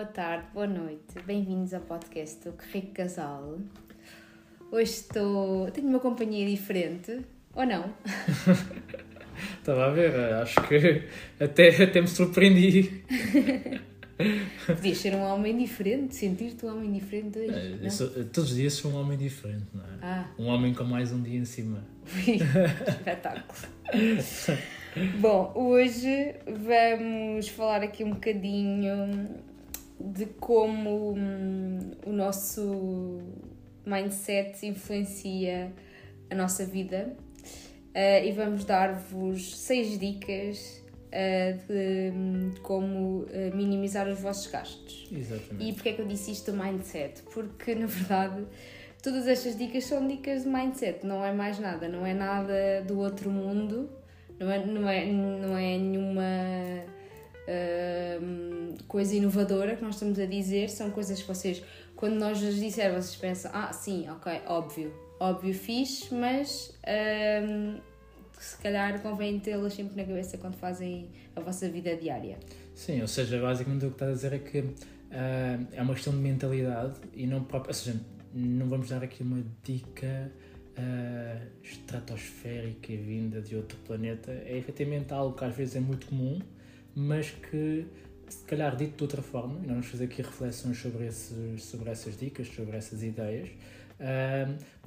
boa tarde, boa noite. Bem-vindos ao podcast do Que Rico Casal. Hoje estou. tenho uma companhia diferente, ou não? Estava a ver, acho que até, até me surpreendi. Podias ser um homem diferente, sentir-te um homem diferente hoje. É, sou- todos os dias sou um homem diferente, não é? Ah, Um homem com mais um dia em cima. espetáculo. Bom, hoje vamos falar aqui um bocadinho de como hum, o nosso mindset influencia a nossa vida Eh, e vamos dar-vos seis dicas eh, de hum, como eh, minimizar os vossos gastos. E Exatamente. porquê é que eu disse isto do mindset? Porque, na verdade, todas estas dicas são dicas de mindset, não é mais nada, não é nada do outro mundo, não é, não é, não é nenhuma hum, coisa inovadora que nós estamos a dizer, são coisas que vocês, quando nós as disser, vocês pensam, ah, sim, ok, óbvio, óbvio fixe, mas hum, se calhar convém tê-las sempre na cabeça quando fazem a vossa vida diária. Sim, ou seja, basicamente o que estás a dizer é que ah, é uma questão de mentalidade e não própria. Ou seja, não vamos dar aqui uma dica ah, estratosférica vinda de outro planeta. É efetivamente algo que às vezes é muito comum, mas que se calhar dito de outra forma, e nós vamos fazer aqui reflexões sobre, esses, sobre essas dicas, sobre essas ideias,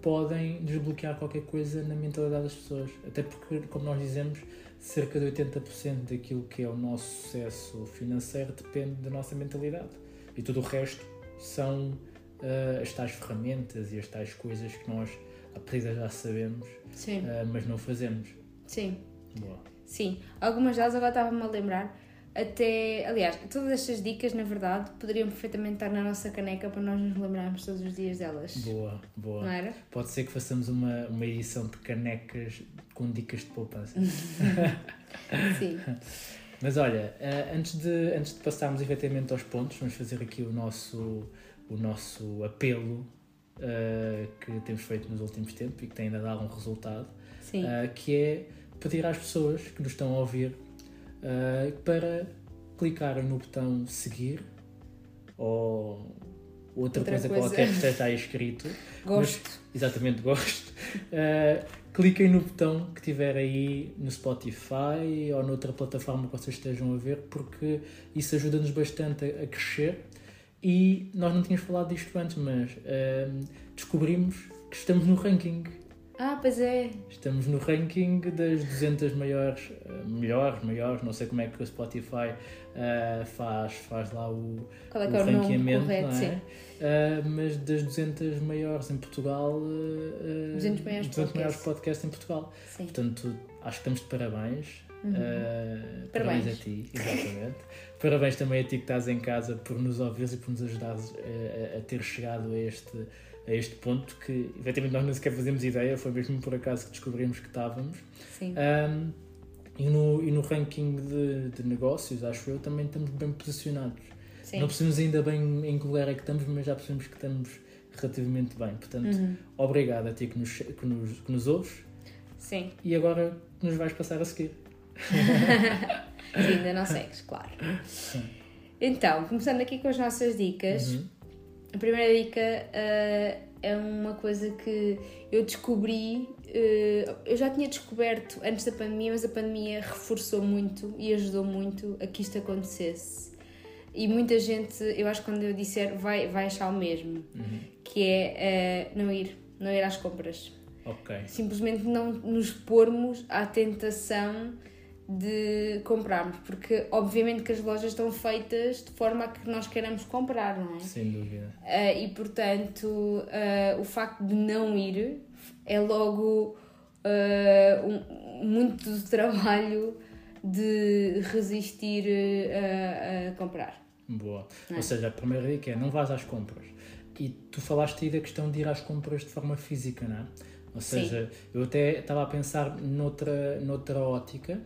podem desbloquear qualquer coisa na mentalidade das pessoas. Até porque, como nós dizemos, cerca de 80% daquilo que é o nosso sucesso financeiro depende da nossa mentalidade. E tudo o resto são ah, as tais ferramentas e as tais coisas que nós, à partida, já sabemos, ah, mas não fazemos. sim. Boa. Sim, algumas delas agora estava-me a lembrar. Até, aliás, todas estas dicas, na verdade, poderiam perfeitamente estar na nossa caneca para nós nos lembrarmos todos os dias delas. Boa, boa. Não era? Pode ser que façamos uma, uma edição de canecas com dicas de poupança. Sim. Mas olha, eh, antes de, antes de passarmos efetivamente aos pontos, vamos fazer aqui o nosso, o nosso apelo eh, que temos feito nos últimos tempos e que tem ainda dado um resultado, Sim. eh, que é pedir às pessoas que nos estão a ouvir eh, para clicarem no botão seguir ou outra, Outra coisa, coisa. qualquer que esteja aí escrito. Gosto. Exatamente, gosto. Uh, cliquem no botão que tiver aí no Spotify ou noutra plataforma que vocês estejam a ver, porque isso ajuda-nos bastante a, a crescer. E nós não tínhamos falado disto antes, mas um, descobrimos que estamos no ranking. Ah, pois é. Estamos no ranking das 200 maiores, uh, melhores, maiores, não sei como é que o Spotify uh, faz, faz lá o, Qual é que o é o ranqueamento, correto? não é? Sim. Uh, mas das 200 maiores em Portugal, uh, uh, 200 maiores 200 maiores podcasts. em Portugal. Sim. Portanto, acho que estamos de parabéns. Uhum. Uh, Parabéns. a ti, exatamente. parabéns também a ti que estás em casa por nos ouvires e por nos ajudares a, a ter chegado a este, a este ponto que, efetivamente, nós nem sequer fazemos ideia, foi mesmo por acaso que descobrimos que estávamos. Sim. Um, e, no, e no ranking de, de negócios, acho eu, também estamos bem posicionados. Sim. Não percebemos ainda bem em que lugar é que estamos, mas já percebemos que estamos relativamente bem. Portanto, Uhum. obrigado a ti que nos, que, nos, que nos ouves Sim. e agora nos vais passar a seguir. Sim, ainda não segues, claro. Então, começando aqui com as nossas dicas. Uhum. A primeira dica eh, é uma coisa que eu descobri. eh, eu já tinha descoberto antes da pandemia, mas a pandemia reforçou muito e ajudou muito a que isto acontecesse. E muita gente, eu acho que quando eu disser, vai, vai achar o mesmo, Uhum. que é eh, não ir, não ir às compras. Ok. Simplesmente não nos pormos à tentação de comprarmos, porque obviamente que as lojas estão feitas de forma a que nós queiramos comprar, não é? Sem dúvida. Ah, e portanto, ah, o facto de não ir é logo ah, um- muito do trabalho de resistir a comprar. Boa. É. Ou seja, a primeira dica é não vás às compras. E tu falaste aí da questão de ir às compras de forma física, não é? Ou Sim. seja, eu até estava a pensar noutra, noutra ótica,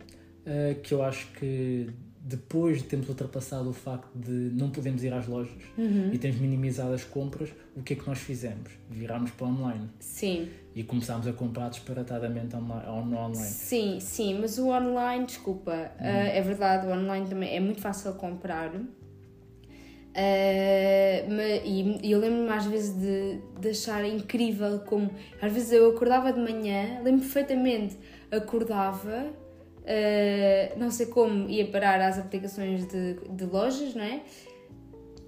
eh, que eu acho que depois de termos ultrapassado o facto de não podemos ir às lojas Uhum. e termos minimizado as compras, o que é que nós fizemos? Virámos para online Sim, e começámos a comprar disparatadamente no online. sim, sim, mas o online, desculpa, ah, é verdade, o online também é muito fácil comprar. Uh, mas, e eu lembro-me às vezes de, de achar incrível como às vezes eu acordava de manhã, lembro perfeitamente, acordava, uh, não sei como, ia parar às aplicações de, de lojas, não é?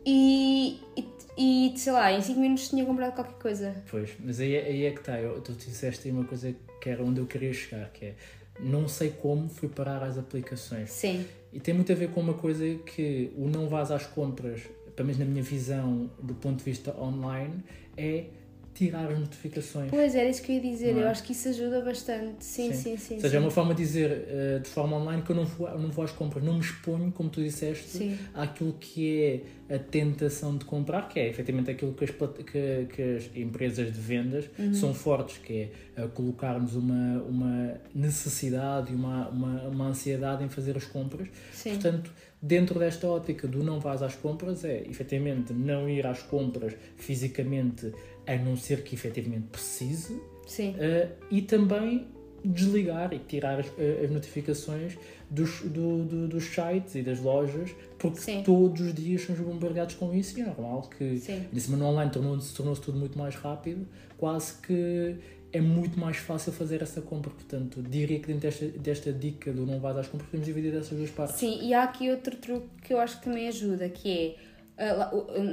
E, e, e sei lá, em 5 minutos tinha comprado qualquer coisa. Pois, mas aí, aí é que está, tu disseste aí uma coisa que era onde eu queria chegar, que é não sei como fui parar às aplicações. Sim. E tem muito a ver com uma coisa que o não vás às compras pelo menos na minha visão, do ponto de vista online, é tirar as notificações. Pois, era isso que eu ia dizer. É? Eu acho que isso ajuda bastante. Sim, sim, sim. sim Ou seja, sim. é uma forma de dizer uh, de forma online que eu não vou, eu não vou às compras, não me exponho, como tu disseste, sim. àquilo que é a tentação de comprar, que é efetivamente aquilo que as, que, que as empresas de vendas uhum. são fortes, que é uh, colocar-nos uma, uma necessidade e uma, uma, uma ansiedade em fazer as compras. Sim. Portanto, dentro desta ótica do não vás às compras, é efetivamente não ir às compras fisicamente a não ser que efetivamente precise. Uh, e também desligar e tirar as, eh, as notificações dos, do, do, dos sites e das lojas, porque Sim. todos os dias somos bombardeados com isso e é normal que Sim. no online tornou-se tornou tudo muito mais rápido, quase que é muito mais fácil fazer essa compra. Portanto, diria que dentro desta, desta dica do não vá às compras podemos dividir essas duas partes. Sim, e há aqui outro truque que eu acho que também ajuda, que é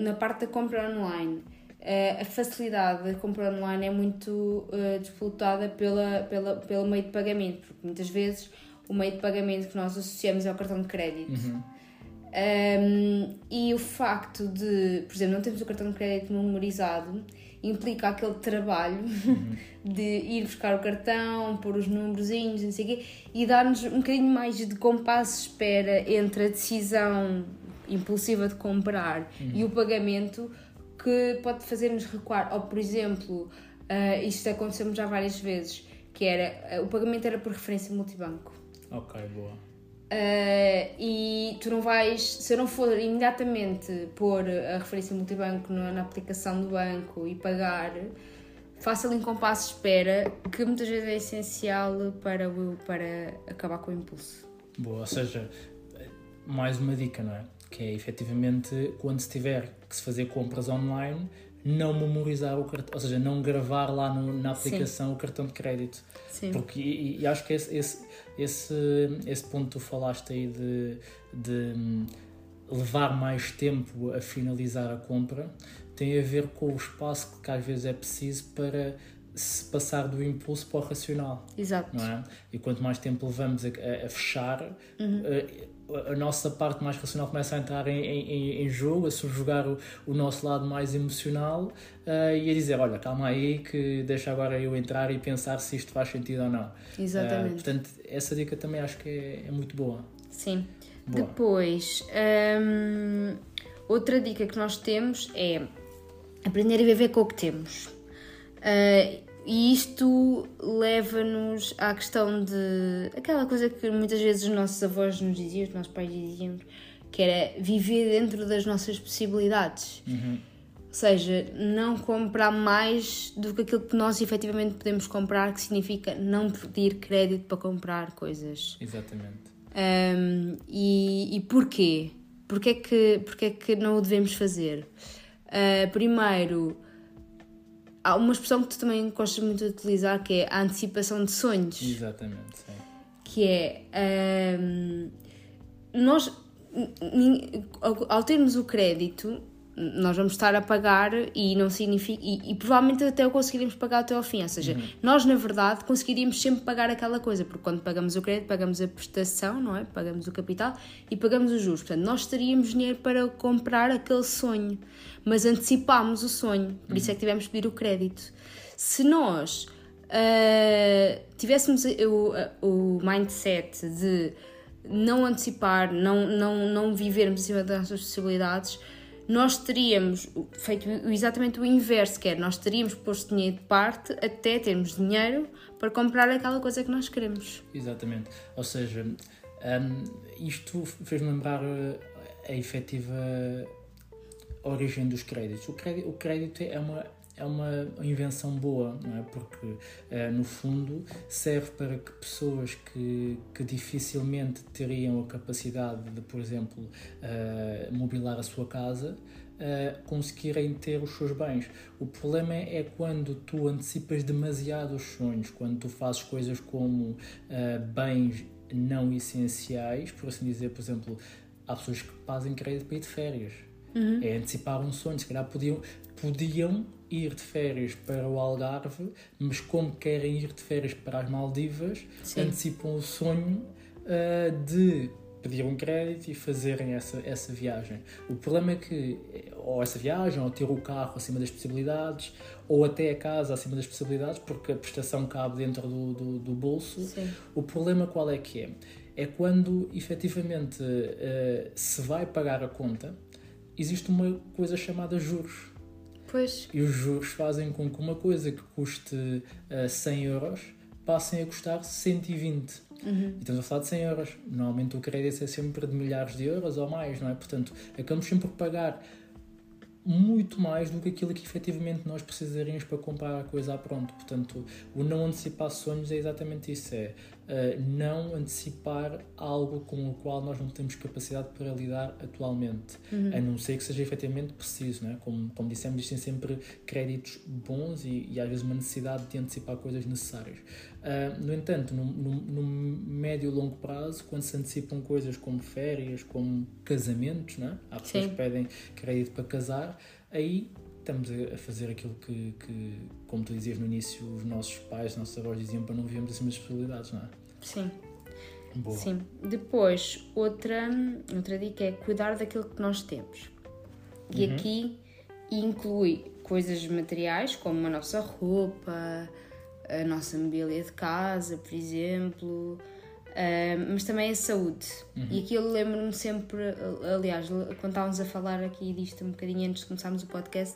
na parte da compra online a facilidade da compra online é muito uh, disputada pela, pela, pelo meio de pagamento, porque muitas vezes o meio de pagamento que nós associamos é o cartão de crédito. Uhum. Um, e o facto de, por exemplo, não termos o cartão de crédito memorizado implica aquele trabalho uhum. de ir buscar o cartão, pôr os númerozinhos, não sei o quê, e dar-nos um bocadinho mais de compasso de espera entre a decisão impulsiva de comprar uhum. e o pagamento que pode fazer-nos recuar. Ou, por exemplo, uh, isto aconteceu-me já várias vezes, que era, uh, o pagamento era por referência multibanco. Ok, boa. Uh, e tu não vais, se eu não for imediatamente pôr a referência multibanco na, na aplicação do banco e pagar, faça ali um compasso de espera que muitas vezes é essencial para, para acabar com o impulso. Boa, ou seja, mais uma dica, não é? Que é efetivamente quando se tiver que se fazer compras online, não memorizar o cartão, ou seja, não gravar lá no, na aplicação Sim. o cartão de crédito. Sim. Porque, e, e acho que esse, esse, esse, esse ponto que tu falaste aí de, de hum, levar mais tempo a finalizar a compra tem a ver com o espaço que às vezes é preciso para se passar do impulso para o racional. Exato. Não é? E quanto mais tempo levamos a, a fechar, uhum. a, a, nossa parte mais racional começa a entrar em, em, em jogo, a subjugar o, o, nosso lado mais emocional uh, e a dizer: Olha, calma aí, que deixa agora eu entrar e pensar se isto faz sentido ou não. Exatamente. Uh, portanto, essa dica também acho que é, é muito boa. Sim. Boa. Depois, hum, outra dica que nós temos é aprender a viver com o que temos. Uh, e isto leva-nos à questão de aquela coisa que muitas vezes os nossos avós nos diziam, os nossos pais diziam, que era viver dentro das nossas possibilidades. Uhum. Ou seja, não comprar mais do que aquilo que nós efetivamente podemos comprar, que significa não pedir crédito para comprar coisas. Exatamente. Um, e, e porquê? Porquê que, porquê que não o devemos fazer? Uh, primeiro, há uma expressão que tu também gostas muito de utilizar que é a antecipação de sonhos. Exatamente, sim. Que é um, nós ao termos o crédito nós vamos estar a pagar e não significa e, e, provavelmente até o conseguiríamos pagar até ao fim, ou seja, uhum. nós na verdade conseguiríamos sempre pagar aquela coisa, porque quando pagamos o crédito, pagamos a prestação, não é? Pagamos o capital e pagamos os juros. Portanto, nós teríamos dinheiro para comprar aquele sonho, mas antecipámos o sonho, por isso é que tivemos que pedir o crédito. Se nós uh, tivéssemos o, o mindset de não antecipar, não, não, não vivermos acima das nossas possibilidades, nós teríamos feito exatamente o inverso, que é nós teríamos posto dinheiro de parte até termos dinheiro para comprar aquela coisa que nós queremos. Exatamente. Ou seja, um, isto fez-me lembrar uh, a efetiva origem dos créditos. O crédito, o crédito é, uma, é uma invenção boa, não é? Porque, uh, no fundo, serve para que pessoas que, que dificilmente teriam a capacidade de, por exemplo, uh, mobilar a sua casa, uh, conseguirem ter os seus bens. O problema é, é quando tu antecipas demasiado os sonhos, quando tu fazes coisas como bens não essenciais, por assim dizer, por exemplo, há pessoas que fazem crédito para ir de férias. Uhum. É antecipar um sonho. Se calhar podiam, podiam ir de férias para o Algarve, mas como querem ir de férias para as Maldivas, Sim. antecipam o sonho uh, de pedir um crédito e fazerem essa, essa viagem. O problema é que, ou essa viagem, ou ter o carro acima das possibilidades, ou até a casa acima das possibilidades, porque a prestação cabe dentro do, do, do bolso. Sim. O problema qual é que é? É quando efetivamente uh, se vai pagar a conta, existe uma coisa chamada juros. Pois. E os juros fazem com que uma coisa que custe uh, 100 euros passem a custar 120. Uhum. E estamos a falar de 100 euros. Normalmente o crédito é sempre de milhares de euros ou mais, não é? Portanto, acabamos sempre por pagar muito mais do que aquilo que efetivamente nós precisaríamos para comprar a coisa à pronto. Portanto, o não antecipar sonhos é exatamente isso: é uh, não antecipar algo com o qual nós não temos capacidade para lidar atualmente, uhum. a não ser que seja efetivamente preciso. Né? Como, como dissemos, existem sempre créditos bons e, e às vezes uma necessidade de antecipar coisas necessárias. Uh, no entanto, no, no, no, médio e longo prazo, quando se antecipam coisas como férias, como casamentos, né? há pessoas Sim. que pedem crédito para casar, aí estamos a fazer aquilo que, que, como tu dizias no início, os nossos pais, os nossos avós diziam para não vivermos acima das possibilidades, não é? Sim. Boa. Sim. Depois, outra, outra dica é cuidar daquilo que nós temos. E uhum. aqui inclui coisas materiais, como a nossa roupa, a nossa mobília de casa, por exemplo, uh, mas também a saúde. Uhum. E aqui eu lembro-me sempre, aliás, quando estávamos a falar aqui disto um bocadinho antes de começarmos o podcast,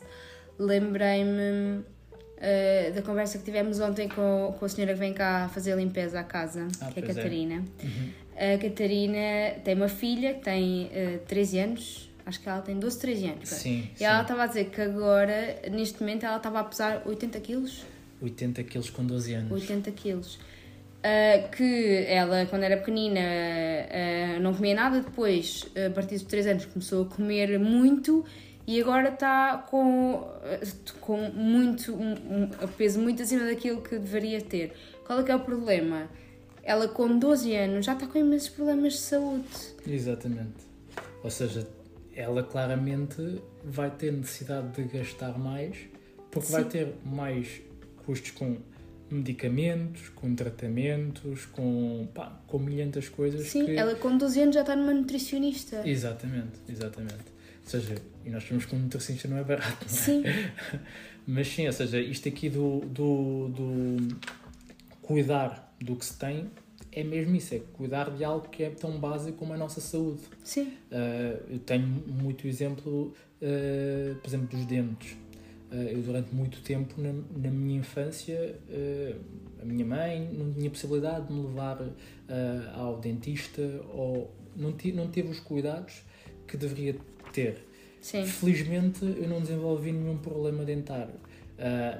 lembrei-me uh, da conversa que tivemos ontem com, com a senhora que vem cá fazer a limpeza à casa, ah, que é a é. Catarina. É. Uhum. A Catarina tem uma filha que tem uh, 13 anos, acho que ela tem 12, 13 anos. Sim, e sim. ela estava a dizer que agora, neste momento, ela estava a pesar 80 quilos. 80 quilos com 12 anos. 80 quilos. Uh, que ela, quando era pequenina, uh, não comia nada, depois, a partir dos 3 anos, começou a comer muito e agora está com, com muito, um, um peso muito acima daquilo que deveria ter. Qual é que é o problema? Ela, com 12 anos, já está com imensos problemas de saúde. Exatamente. Ou seja, ela claramente vai ter necessidade de gastar mais porque Sim. vai ter mais custos com medicamentos, com tratamentos, com, pá, com milhentas coisas. Sim, que... ela com 12 anos já está numa nutricionista. Exatamente, exatamente. Ou seja, e nós sabemos que um nutricionista não é barato, não é? Sim. Mas sim, ou seja, isto aqui do, do, do cuidar do que se tem é mesmo isso, é cuidar de algo que é tão básico como a nossa saúde. Sim. Uh, eu tenho muito exemplo, uh, por exemplo, dos dentes. Eh, eu durante muito tempo na, na minha infância uh, a minha mãe não tinha possibilidade de me levar uh, ao dentista ou não, não teve os cuidados que deveria ter. Sim. Felizmente eu não desenvolvi nenhum problema dentário,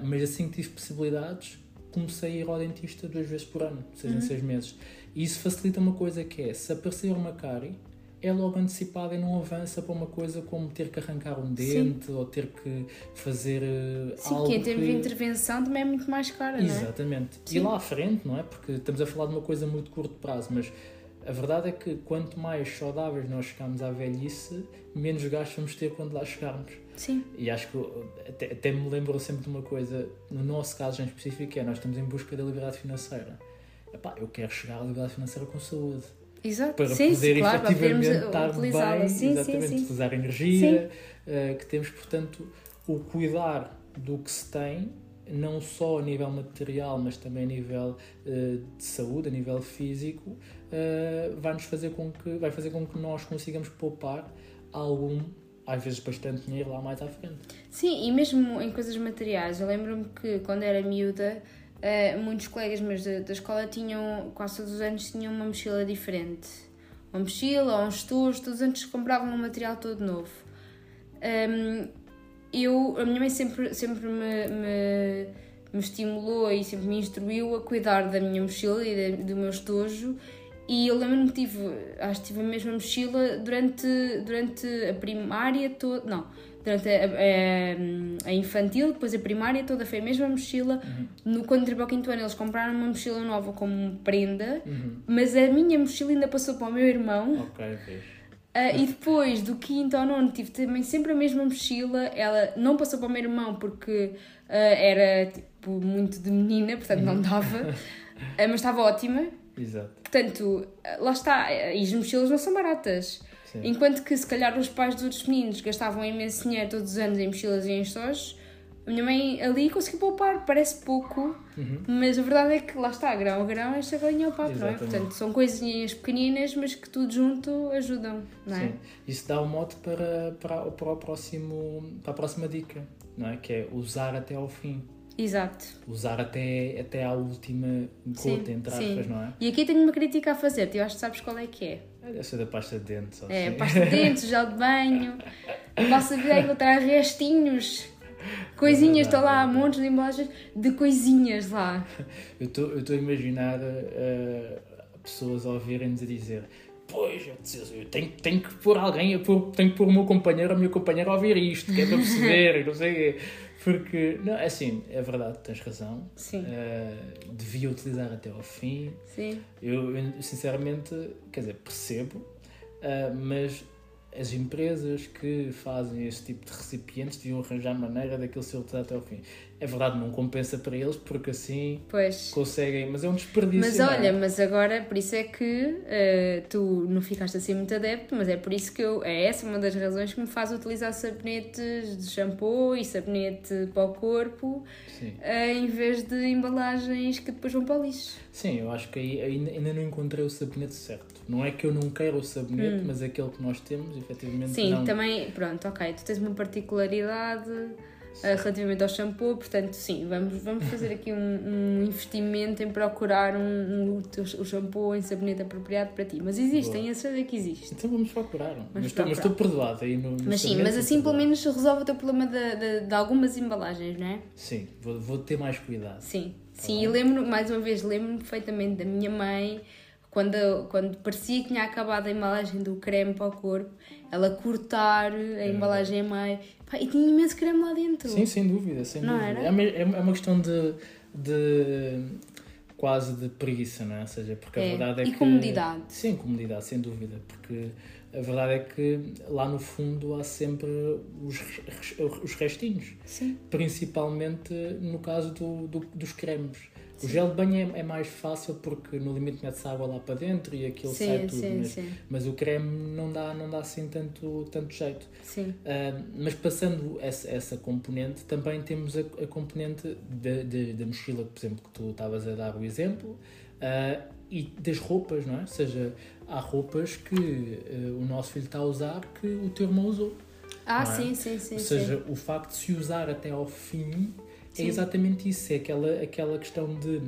mas assim que tive possibilidades comecei a ir ao dentista duas vezes por ano, seis uhum. em seis meses. E isso facilita uma coisa que é, se aparecer uma cárie, é logo antecipada e não avança para uma coisa como ter que arrancar um dente Sim. ou ter que fazer uh, Sim, algo que em termos que... de intervenção também é muito mais cara, não é? Exatamente. E lá à frente, não é? Porque estamos a falar de uma coisa muito curto prazo, mas a verdade é que quanto mais saudáveis nós chegarmos à velhice, menos gastos vamos ter quando lá chegarmos. Sim. E acho que até, até me lembro sempre de uma coisa, no nosso caso em específico, é nós estamos em busca da liberdade financeira. Epá, eu quero chegar à liberdade financeira com saúde. Exato. Para sim, poder claro, efetivamente estar bem, sim, exatamente, sim, sim. utilizar energia, uh, que temos, portanto, o cuidar do que se tem, não só a nível material, mas também a nível uh, de saúde, a nível físico, uh, vai nos fazer com que vai fazer com que nós consigamos poupar algum às vezes bastante dinheiro lá mais à frente. Sim, e mesmo em coisas materiais, eu lembro-me que quando era miúda Uh, muitos colegas meus da, da, escola tinham, quase todos os anos, tinham uma mochila diferente. Uma mochila ou uns tojos, todos os anos compravam um material todo novo. Um, eu, a minha mãe sempre, sempre me, me, me estimulou e sempre me instruiu a cuidar da minha mochila e do meu estojo. E eu lembro-me que tive, acho que tive a mesma mochila durante, durante a primária toda. Não, durante a, a, a infantil, depois a primária toda foi a mesma mochila. No, quando entrei para o quinto ano, eles compraram uma mochila nova como prenda, Uhum. mas a minha mochila ainda passou para o meu irmão. Ok. Ah, e depois do quinto ao nono tive também sempre a mesma mochila. Ela não passou para o meu irmão porque ah, era tipo muito de menina, portanto não dava. Ah, mas estava ótima. Exato. Portanto, lá está. E as mochilas não são baratas. Sim. Enquanto que se calhar os pais dos outros meninos gastavam imenso dinheiro todos os anos em mochilas e em stojos, a minha mãe ali conseguiu poupar. Parece pouco, Uhum. mas a verdade é que lá está, grão a grão, esta galinha ao papo, não é? Portanto, são coisinhas pequeninas, mas que tudo junto ajudam, não é? Sim. Isso dá o mote para, para, para, o próximo, para a próxima dica, não é? Que é usar até ao fim. Exato. Usar até, até à última Sim, gota, entre sim. aspas, não é? E aqui tenho uma crítica a fazer, tu acho que sabes qual é que é. Essa da pasta de dentes. É, assim. pasta de dentes, gel de banho. A vossa vida é encontrar restinhos. Coisinhas, estão lá, montes de embalagens de coisinhas lá. Eu estou eu estou a imaginar eh, pessoas a ouvirem-nos a dizer Pois, eu, eu tenho, tenho que pôr alguém, pôr, tenho que pôr o meu companheiro a minha companheira a ouvir isto, que é para perceber, não sei o quê. Porque, não, é assim, é verdade, tens razão. Sim, Eh, devia utilizar até ao fim. sim. Eu, sinceramente, quer dizer, percebo, ah, mas as empresas que fazem esse tipo de recipientes deviam arranjar maneira daquilo ser utilizado até ao fim. É verdade, não compensa para eles, porque assim Pois. conseguem, mas é um desperdício. Mas não é? olha, mas agora, por isso é que eh, tu não ficaste assim muito adepto, mas é por isso que eu, é essa uma das razões que me faz utilizar sabonetes de shampoo e sabonete para o corpo, eh, em vez de embalagens que depois vão para o lixo. Sim, eu acho que aí ainda, não encontrei o sabonete certo. Não é que eu não quero o sabonete, mas aquele que nós temos, efetivamente, Hum. Sim, não. também, pronto, ok, tu tens uma particularidade eh, relativamente ao shampoo, portanto, sim, vamos, vamos fazer aqui um, um investimento em procurar um, um, o shampoo em sabonete apropriado para ti. Mas existem, eu sei que existe. Então vamos procurar. Mas, procurar. mas estou perdoado aí no, no Mas sim, mas assim pelo menos resolve o teu problema de, de, de algumas embalagens, não é? Sim, vou, vou ter mais cuidado. Sim, sim, e lembro, mais uma vez, lembro-me perfeitamente da minha mãe, quando, quando parecia que tinha acabado a embalagem do creme para o corpo, ela cortar a embalagem a meio, pá, e tinha imenso creme lá dentro. Sim, sem dúvida, sem Não dúvida. era? É uma, é é uma questão de, de quase de preguiça, não é? Ou seja, porque a É, verdade é e que. comodidade. Sim, comodidade, sem dúvida. Porque a verdade é que lá no fundo há sempre os, os restinhos. Sim, Principalmente no caso do, do- dos cremes. O gel de banho é, é mais fácil porque no limite mete-se água lá para dentro e aquilo sai sim, tudo. sim, mas, sim, mas o creme não dá, não dá assim tanto, tanto jeito. sim. Uh, mas passando essa, essa componente, também temos a, a componente da, mochila, por exemplo, que tu estavas a dar o exemplo, uh, e das roupas, não é? Ou seja, há roupas que uh, o nosso filho está a usar que o teu irmão usou. Ah, é? sim, sim, sim, Ou sim. seja, o facto de se usar até ao fim Sim. é exatamente isso. É aquela, aquela questão de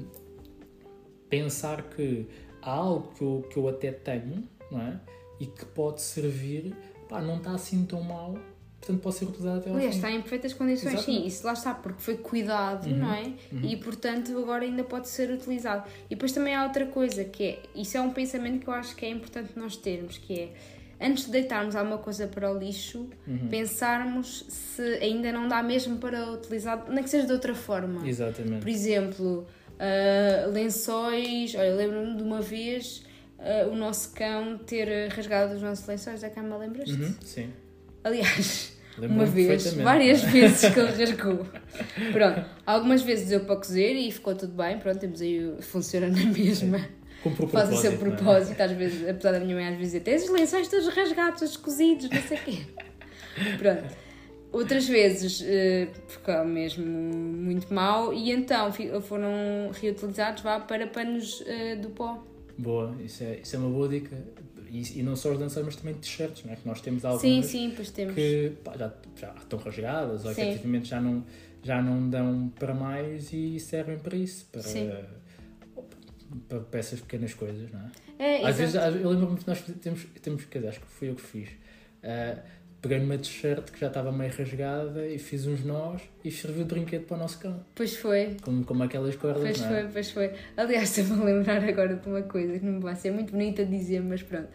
pensar que há algo que eu, que eu até tenho, não é? E que pode servir, pá, não está assim tão mal, portanto pode ser utilizado até ao Aliás, está em perfeitas condições, sim, isso lá está, porque foi cuidado, Uhum, não é? E portanto agora ainda pode ser utilizado. E depois também há outra coisa, que é, isso é um pensamento que eu acho que é importante nós termos, que é, antes de deitarmos alguma coisa para o lixo, Uhum. pensarmos se ainda não dá mesmo para utilizar, nem que seja de outra forma. Exatamente. Por exemplo, ah, lençóis, olha, lembro-me de uma vez ah, o nosso cão ter rasgado os nossos lençóis da cama, lembras-te? Uhum, sim. Aliás, uma vez, várias vezes que ele rasgou. Pronto, algumas vezes deu para cozer e ficou tudo bem, pronto, temos aí, funciona na mesma. Faz o seu não é? propósito, às vezes, apesar da minha mãe às vezes dizer, tens os lençóis todos rasgados, todos cozidos, não sei o quê. Pronto. Outras vezes eh, ficou mesmo muito mal e então foram reutilizados vá, para panos eh, do pó. Boa, isso é, isso é uma boa dica. E, e não só os lençóis, mas também t-shirts, não é? Que nós temos algumas Sim, sim, pois temos. que pá, já, já estão rasgadas ou Sim. efetivamente já não, já não dão para mais e servem para isso, para, Sim. Para, essas pequenas coisas, não é? É, Às vezes, às- eu lembro-me que nós temos, temos, quer dizer, acho que fui eu que fiz, ah, peguei numa t-shirt que já estava meio rasgada e fiz uns nós e servi o brinquedo para o nosso cão. Pois foi. Como, como aquelas cordas, Pois não é? foi, pois foi. Aliás, estou-me a lembrar agora de uma coisa que não me vai ser muito bonita de dizer, mas pronto.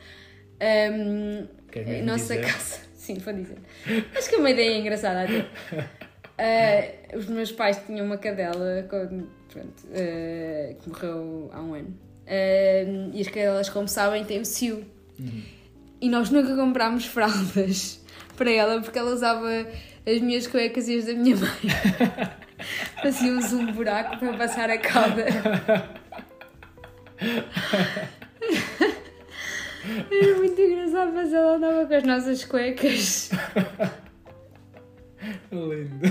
Mesmo nossa dizer? casa. Sim, vou dizer. Acho que é uma ideia engraçada até. Ah, os meus pais tinham uma cadela com- pronto, ah, que morreu há um ano. Ah, e as cadelas, como sabem, têm o cio. Uhum. E nós nunca comprámos fraldas para ela porque ela usava as minhas cuecas e as da minha mãe. Fazíamos um buraco para passar a cauda. Era muito engraçado, mas ela andava com as nossas cuecas. Lindo.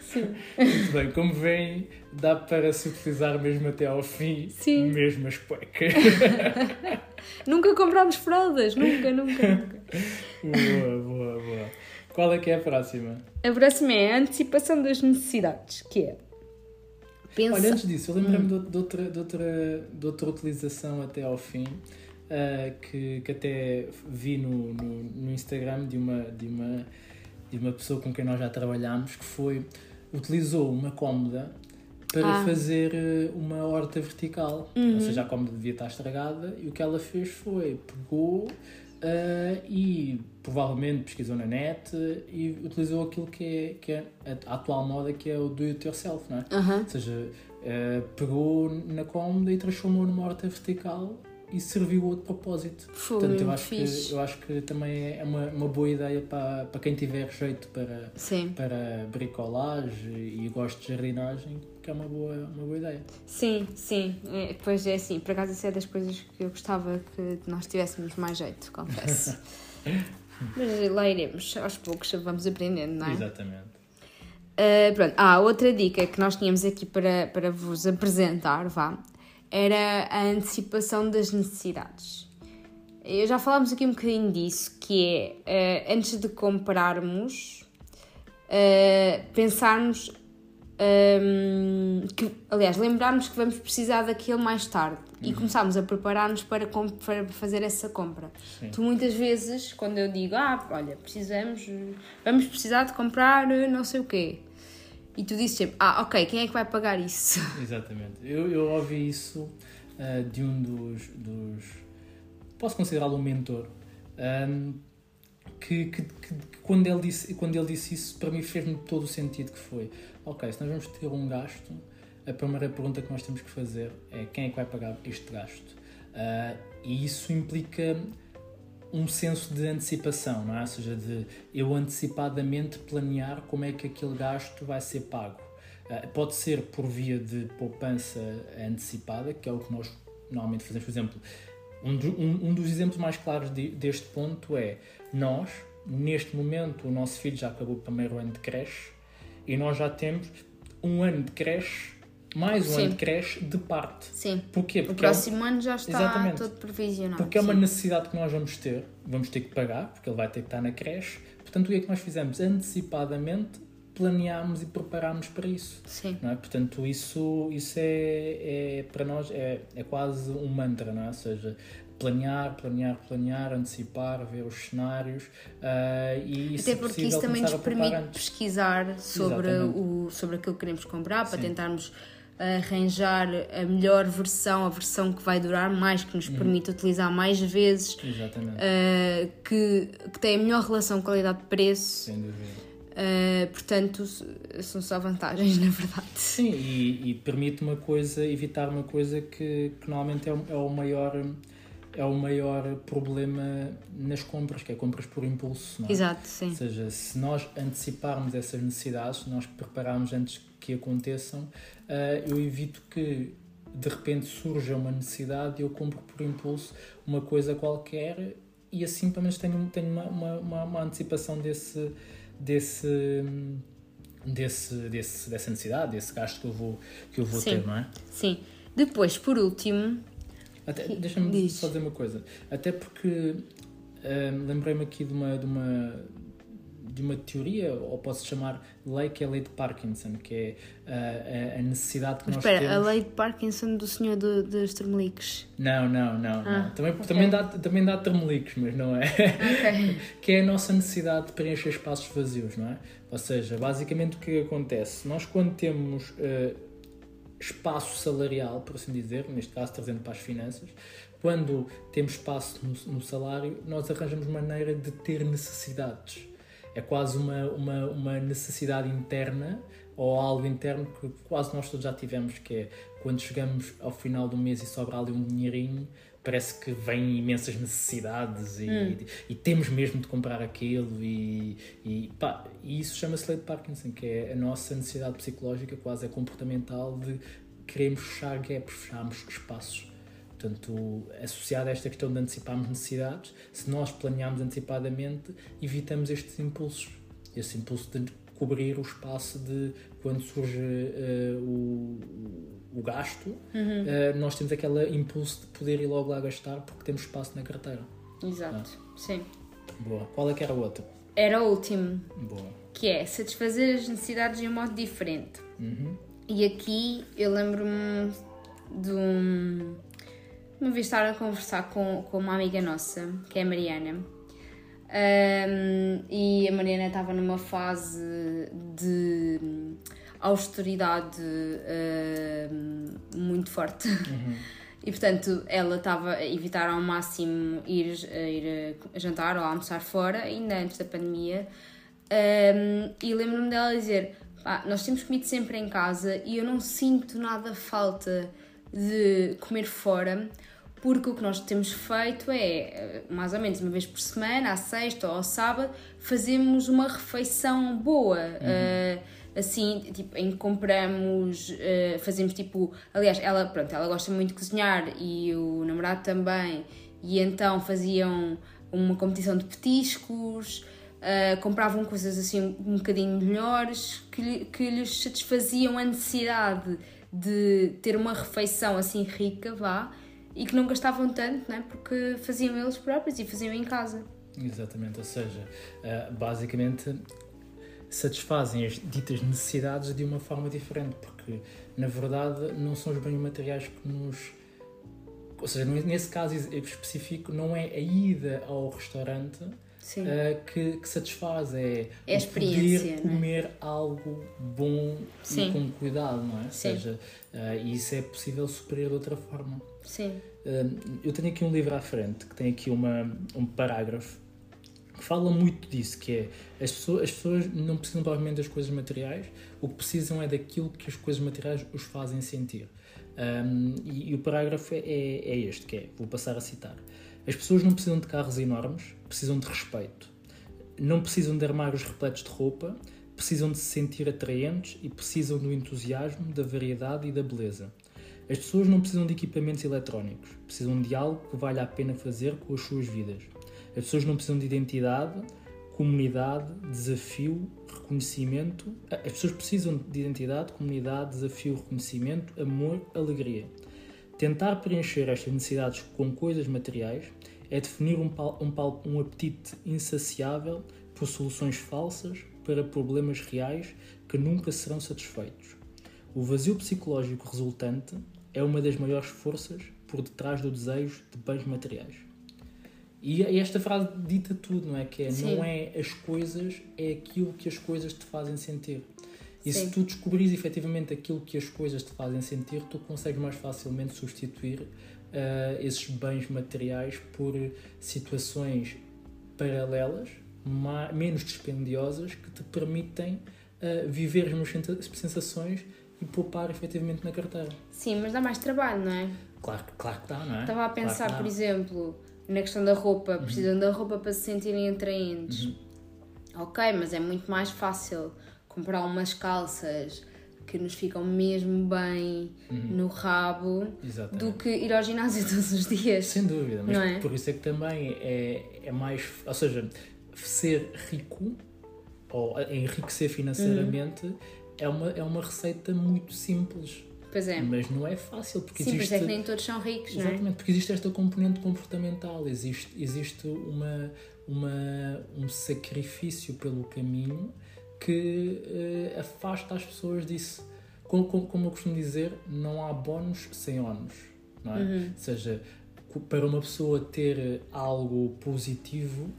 Sim. Muito bem, como veem, dá para se utilizar mesmo até ao fim, Sim. mesmo as cuecas. Nunca comprámos fraldas, nunca, nunca, nunca. boa, boa, boa. Qual é que é a próxima? A próxima é a antecipação das necessidades, que é pensa... Olha, antes disso, eu lembrei-me de, de outra, de, outra, de outra utilização até ao fim, ah, que, que até vi no, no, no Instagram de uma, de, uma, de uma pessoa com quem nós já trabalhámos, que foi, utilizou uma cómoda para Ah. fazer eh, uma horta vertical. Uhum. Ou seja, a cómoda devia estar estragada e o que ela fez foi, pegou ah, e provavelmente pesquisou na net e utilizou aquilo que é, que é a, a atual moda, que é o do it yourself, não é? Aham. Ou seja, eh, pegou na cómoda e transformou numa horta vertical e serviu outro propósito. Foi Portanto, eu acho, que, fixe. eu acho que também é uma, uma boa ideia para, para quem tiver jeito para, Sim, para bricolagem e gosto de jardinagem, que é uma boa, uma boa ideia. sim, sim. É, pois é assim, por acaso isso é das coisas que eu gostava que nós tivéssemos mais jeito, confesso. Mas lá iremos, aos poucos vamos aprendendo, não é? Exatamente. Uh, pronto. Ah, outra dica que nós tínhamos aqui para, para vos apresentar, vá, era a antecipação das necessidades. Eu já falámos aqui um bocadinho disso, que é, uh, antes de comprarmos, uh, pensarmos, um, que, aliás, lembrarmos que vamos precisar daquilo mais tarde e começarmos a preparar-nos para, para fazer essa compra. Sim. Tu muitas vezes, quando eu digo, ah, olha, precisamos, vamos precisar de comprar eh, não sei o quê. E tu dizes sempre, ah, ok, quem é que vai pagar isso? Exatamente. Eu, eu ouvi isso ah, de um dos, dos. Posso considerá-lo um mentor. ahm, que, que, que- que quando, ele disse, quando ele disse isso, para mim fez-me todo o sentido que foi. Ok, se nós vamos ter um gasto, a primeira pergunta que nós temos que fazer é quem é que vai pagar este gasto? Ah, e isso implica um senso de antecipação, não é? Ou seja, de eu antecipadamente planear como é que aquele gasto vai ser pago. Uh, pode ser por via de poupança antecipada, que é o que nós normalmente fazemos. Por exemplo, um, um- um dos exemplos mais claros de- deste ponto é nós, neste momento, o nosso filho já acabou o primeiro ano de creche e nós já temos um ano de creche, mais um Sim. ano de creche de parte. Sim. Porquê? O Porque é um- próximo ano já está Exatamente. todo provisionado. porque é uma sim. necessidade que nós vamos ter, vamos ter que pagar, porque ele vai ter que estar na creche. Portanto, o que é que nós fizemos? Antecipadamente planeámos e preparámos para isso. Sim. Não é? Portanto, isso, isso é, é para nós é, é quase um mantra, não é? Ou seja, planear, planear, planear, antecipar, ver os cenários ah, e Até porque isso também nos permite pesquisar sobre, Exatamente. o, sobre aquilo que queremos comprar, para Sim. tentarmos arranjar a melhor versão, a versão que vai durar mais, que nos Uhum. permite utilizar mais vezes, uh, que, que tem a melhor relação qualidade-preço. sem dúvida. Uh, portanto, são só vantagens, na verdade. Sim, e, e permite uma coisa, evitar uma coisa que, que normalmente é o, é o maior é o maior problema nas compras, que é compras por impulso. Não é? Exato, sim. Ou seja, se nós anteciparmos essas necessidades, se nós prepararmos antes que aconteçam, ah, eu evito que de repente surja uma necessidade e eu compro por impulso uma coisa qualquer e assim pelo menos tenho, tenho uma, uma, uma, antecipação desse, desse, desse, desse, dessa necessidade, desse gasto que eu vou, que eu vou Sim. ter, não é? Sim. Depois, por último, Deixa-me só dizer uma coisa. Até porque hum, lembrei-me aqui de uma, de uma de uma teoria, ou posso chamar lei que é a lei de Parkinson, que é uh, a necessidade que Mas nós espera, temos. a lei de Parkinson do senhor do, dos Termeliques. Não, não, não. Ah, não. Também, ok. também, dá, também dá termeliques, mas não é. Ok. que é a nossa necessidade de preencher espaços vazios, não é? Ou seja, basicamente o que acontece? Nós, quando temos eh, espaço salarial, por assim dizer, neste caso trazendo para as finanças, quando temos espaço no, no salário, nós arranjamos maneira de ter necessidades. É quase uma, uma, uma necessidade interna ou algo interno que quase nós todos já tivemos, que é quando chegamos ao final do mês e sobra ali um dinheirinho, parece que vêm imensas necessidades e, e temos mesmo de comprar aquilo e, e, pá, e isso chama-se lei de Parkinson, que é a nossa necessidade psicológica, quase é comportamental de queremos fechar gaps, fecharmos espaços. Portanto, associado a esta questão de anteciparmos necessidades, se nós planearmos antecipadamente, evitamos estes impulsos. Esse impulso de cobrir o espaço de quando surge eh, o, o gasto, eh, nós temos aquele impulso de poder ir logo lá gastar porque temos espaço na carteira. Exato, sim. Boa. Qual é que era a outra? Era o último, Boa. que é satisfazer as necessidades de um modo diferente. Uhum. E aqui eu lembro-me de um. Uma vez estar a conversar com, com uma amiga nossa, que é a Mariana, Ahm, e a Mariana estava numa fase de austeridade ahm, muito forte. E portanto ela estava a evitar ao máximo ir, ir jantar ou almoçar fora, ainda antes da pandemia. Um, e lembro-me dela dizer: "Pá, Nós temos comido sempre em casa e eu não sinto nada falta de comer fora, porque o que nós temos feito é, eh, mais ou menos uma vez por semana, à sexta ou ao sábado, fazemos uma refeição boa. eh, assim, tipo, em que compramos, eh, fazemos tipo. Aliás, ela, pronto, ela gosta muito de cozinhar e o namorado também, e então faziam uma competição de petiscos. Uh, compravam coisas assim um bocadinho melhores que, que lhes satisfaziam a necessidade de ter uma refeição assim rica, vá, e que não gastavam tanto, né? porque faziam eles próprios e faziam em casa. Exatamente, ou seja, eh, basicamente satisfazem as ditas necessidades de uma forma diferente, porque na verdade não são os bens materiais que nos. Ou seja, nesse caso específico, não é a ida ao restaurante Eh, que, que satisfaz, é, É poder é? comer algo bom Sim. e com cuidado, não é? Ou seja, e isso é possível superar de outra forma. Sim. Hum, Eu tenho aqui um livro à frente que tem aqui uma, um parágrafo que fala muito disso, que é as pessoas, as pessoas não precisam provavelmente das coisas materiais, o que precisam é daquilo que as coisas materiais os fazem sentir. Hum, e, e o parágrafo é, é este, que é, vou passar a citar. As pessoas não precisam de carros enormes, precisam de respeito. Não precisam de armários repletos de roupa, precisam de se sentir atraentes e precisam do entusiasmo, da variedade e da beleza. As pessoas não precisam de equipamentos eletrónicos, precisam de algo que valha a pena fazer com as suas vidas. As pessoas não precisam de identidade, comunidade, desafio, reconhecimento. As pessoas precisam de identidade, comunidade, desafio, reconhecimento, amor, alegria. Tentar preencher estas necessidades com coisas materiais é definir um, um, um apetite insaciável por soluções falsas para problemas reais que nunca serão satisfeitos. O vazio psicológico resultante é uma das maiores forças por detrás do desejo de bens materiais. E e esta frase dita tudo, não é? Que é, Sim. não é as coisas, é aquilo que as coisas te fazem sentir. E Sim. se tu descobrires efetivamente aquilo que as coisas te fazem sentir, tu consegues mais facilmente substituir ah, esses bens materiais por situações paralelas, ma- menos dispendiosas, que te permitem ah, viver as mesmas sensações e poupar efetivamente na carteira. Sim, mas dá mais trabalho, não é? Claro, que- claro que dá, não é? Estava a Claro pensar, dá. por exemplo, na questão da roupa, precisam da roupa para se sentirem atraentes. Uhum. Ok, mas é muito mais fácil comprar umas calças que nos ficam mesmo bem Uhum. no rabo Exatamente. do que ir ao ginásio todos os dias. Sem dúvida, mas é? por isso é que também é, é mais. Ou seja, ser rico ou enriquecer financeiramente Uhum. é, uma, é uma receita muito simples. Pois é. Mas não é fácil, porque Sim, existe... isso é que nem todos são ricos, não é? Exatamente, porque existe esta componente comportamental, existe, existe uma, uma, um sacrifício pelo caminho que eh, afasta as pessoas disso. Como, como, como eu costumo dizer, não há bónus sem ónus, não é? Uhum. Ou seja, para uma pessoa ter algo positivo,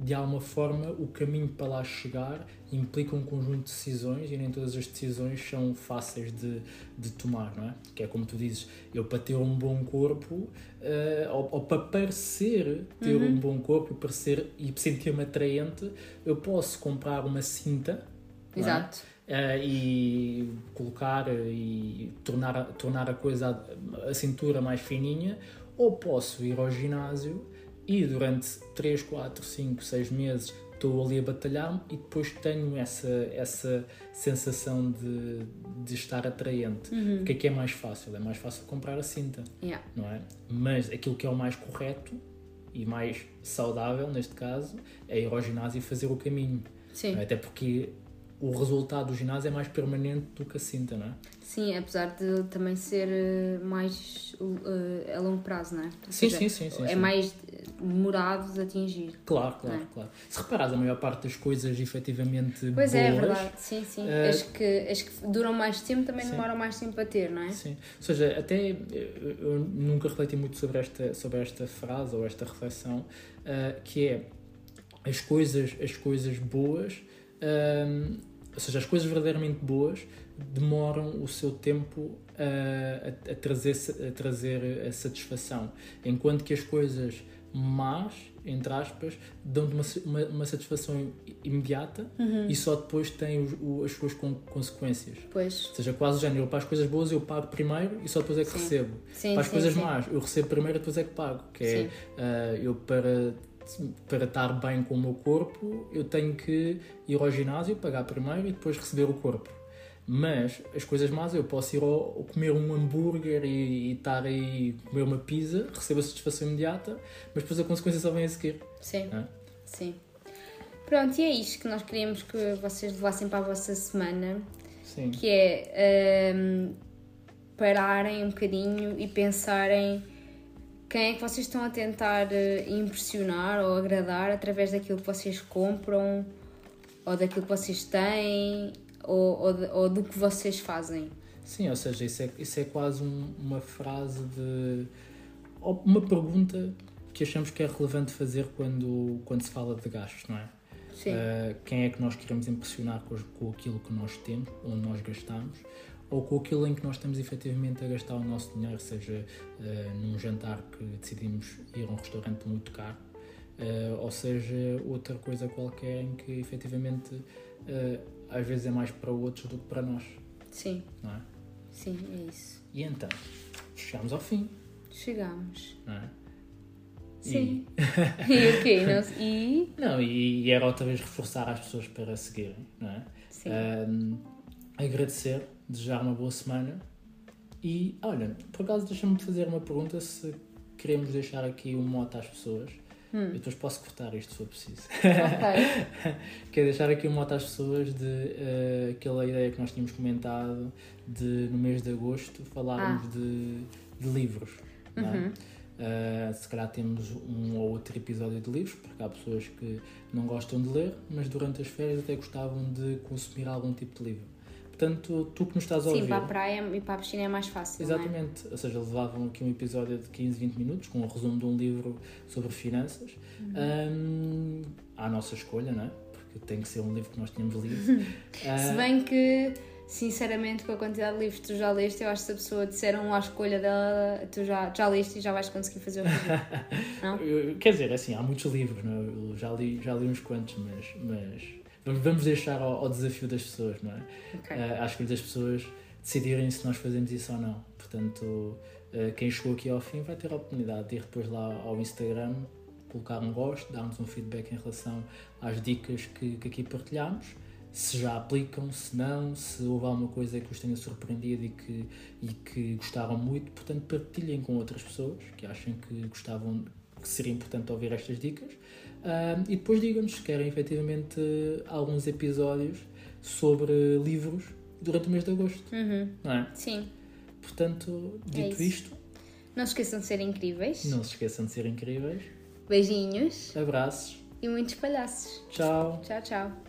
de alguma forma, o caminho para lá chegar implica um conjunto de decisões e nem todas as decisões são fáceis de, de tomar, não é? Que é como tu dizes, eu para ter um bom corpo, eh, ou, ou para parecer ter Uhum. um bom corpo, parecer e sentir-me atraente, eu posso comprar uma cinta, é? Exato. Eh, e colocar eh, e tornar, a- tornar a coisa, a, a cintura mais fininha, ou posso ir ao ginásio e durante 3, 4, 5, 6 meses estou ali a batalhar e depois tenho essa, essa sensação de, de estar atraente. O que é que é mais fácil? É mais fácil comprar a cinta, Yeah. não é? Mas aquilo que é o mais correto e mais saudável, neste caso, é ir ao ginásio e fazer o caminho. Sim. Até porque o resultado do ginásio é mais permanente do que a cinta, não é? Sim, apesar de também ser eh, mais eh, a longo prazo, não é? Sim, seja, sim, sim, sim, É sim. mais demorado de atingir. Claro, claro, é? claro. Se reparares, a maior parte das coisas efetivamente Pois boas... é, é verdade. Sim, sim. Eh, As, que, as que duram mais tempo também sim. demoram mais tempo a ter, não é? Sim. Ou seja, até eu, nunca refleti muito sobre esta, sobre esta frase ou esta reflexão, ah, que é as coisas, as coisas boas, ahm, ou seja, as coisas verdadeiramente boas demoram o seu tempo ah, a, a trazer, a trazer a satisfação, enquanto que as coisas más, entre aspas, dão-te uma, uma, uma satisfação imediata e só depois têm os- o- as suas con- consequências. Pois. Ou seja, quase o género, para as coisas boas eu pago primeiro e só depois é que Sim. recebo. Sim, para as sim, coisas más, eu recebo primeiro e depois é que pago. Que é, ah, eu para, para estar bem com o meu corpo, eu tenho que ir ao ginásio, pagar primeiro e depois receber o corpo. Mas as coisas más, eu posso ir ao, comer um hambúrguer e, e estar aí comer uma pizza, recebo a satisfação imediata, mas depois a consequência só vem a seguir. Sim. É. Sim. Pronto, e é isto que nós queríamos que vocês levassem para a vossa semana, Sim. que é hum, pararem um bocadinho e pensarem quem é que vocês estão a tentar eh, impressionar ou agradar através daquilo que vocês compram ou daquilo que vocês têm ou, ou, ou do que vocês fazem. Sim, ou seja, isso é, isso é quase um- uma frase de. uma pergunta que achamos que é relevante fazer quando, quando se fala de gastos, não é? Sim. Uh, quem é que nós queremos impressionar com, com aquilo que nós temos, onde nós gastamos, ou com aquilo em que nós estamos efetivamente a gastar o nosso dinheiro, seja uh, num jantar que decidimos ir a um restaurante muito caro, uh, ou seja outra coisa qualquer em que efetivamente uh, às vezes é mais para outros do que para nós, Sim, não é? sim, é isso. E então, chegamos ao fim, Chegamos. não é? Sim. E o quê? Não- E. Não, e, e era outra vez reforçar as pessoas para seguirem, não é? Sim. Um, agradecer, desejar uma boa semana e, olha, por acaso deixa-me fazer uma pergunta se queremos deixar aqui um mote às pessoas. Eu depois posso cortar isto se for preciso. Ok. Quer deixar aqui um mote às pessoas de eh, aquela ideia que nós tínhamos comentado de no mês de agosto falarmos de, de livros. é? Uhum. Uh, se calhar temos um ou outro episódio de livros, porque há pessoas que não gostam de ler, mas durante as férias até gostavam de consumir algum tipo de livro. Portanto, tu que nos estás a Sim, ouvir. para a praia e para a piscina é mais fácil. é? Exatamente, ou seja, levavam aqui um episódio de 15, 20 minutos com um resumo de um livro sobre finanças Uhum. um, à nossa escolha, não é? Porque tem que ser um livro que nós tínhamos lido. Se Ah, bem que, sinceramente, com a quantidade de livros que tu já leste, eu acho que se a pessoa disser um à escolha dela, tu já, já leste e já vais conseguir fazer o eu- quer dizer, assim, há muitos livros, não é? Eu já li, já li uns quantos, mas, mas vamos- deixar ao, ao desafio das pessoas, não é? Ok. uh, à escolha das pessoas decidirem se nós fazemos isso ou não. Portanto, uh, quem chegou aqui ao fim vai ter a oportunidade de ir depois lá ao Instagram, colocar um gosto, dar-nos um feedback em relação às dicas que, que aqui partilhámos, se já aplicam, se não, se houve alguma coisa que os tenha surpreendido e que, e que gostaram muito. Portanto, partilhem com outras pessoas que acham que gostavam, que seria importante ouvir estas dicas. Uh, e depois digam-nos se querem efetivamente alguns episódios sobre livros durante o mês de agosto, Uhum. não é? Sim. portanto, dito isso. isto, Não se esqueçam de ser incríveis. não se esqueçam de ser incríveis. Beijinhos Abraços. e muitos palhaços. Tchau. Tchau, tchau.